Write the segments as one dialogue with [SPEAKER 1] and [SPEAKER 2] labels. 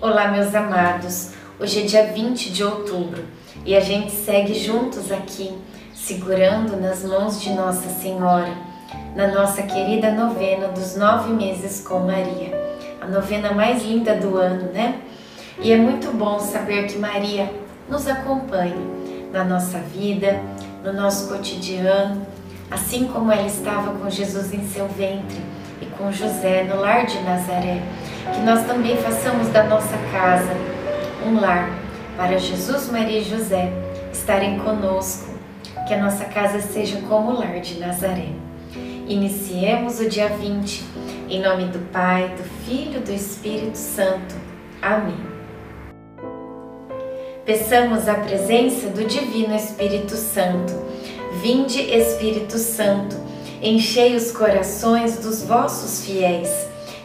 [SPEAKER 1] Olá, meus amados. Hoje é dia 20 de outubro e a gente segue juntos aqui, segurando nas mãos de Nossa Senhora, na nossa querida novena dos nove meses com Maria, a novena mais linda do ano, né? E é muito bom saber que Maria nos acompanha na nossa vida, no nosso cotidiano, assim como ela estava com Jesus em seu ventre e com José no lar de Nazaré que nós também façamos da nossa casa um lar para Jesus, Maria e José estarem conosco, que a nossa casa seja como o lar de Nazaré. Iniciemos o dia 20, em nome do Pai, do Filho e do Espírito Santo. Amém. Peçamos a presença do Divino Espírito Santo. Vinde, Espírito Santo, enchei os corações dos vossos fiéis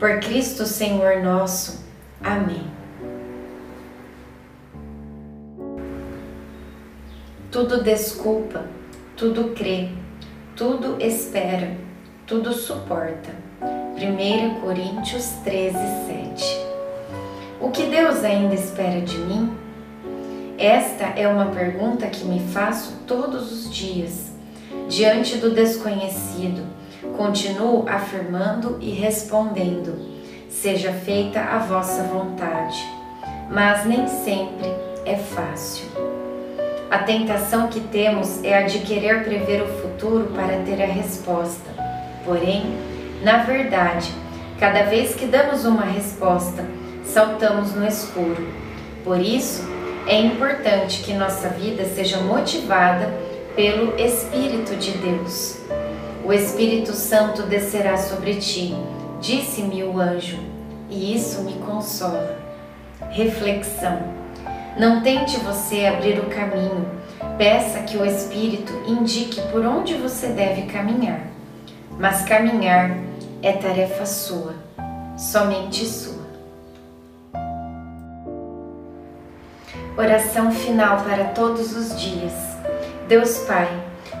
[SPEAKER 1] por Cristo Senhor nosso. Amém. Tudo desculpa, tudo crê, tudo espera, tudo suporta. 1 Coríntios 13, 7. O que Deus ainda espera de mim? Esta é uma pergunta que me faço todos os dias, diante do desconhecido Continuo afirmando e respondendo: seja feita a vossa vontade. Mas nem sempre é fácil. A tentação que temos é a de querer prever o futuro para ter a resposta. Porém, na verdade, cada vez que damos uma resposta, saltamos no escuro. Por isso, é importante que nossa vida seja motivada pelo Espírito de Deus. O Espírito Santo descerá sobre ti, disse-me o anjo, e isso me consola. Reflexão: Não tente você abrir o caminho, peça que o Espírito indique por onde você deve caminhar. Mas caminhar é tarefa sua, somente sua. Oração final para todos os dias. Deus Pai,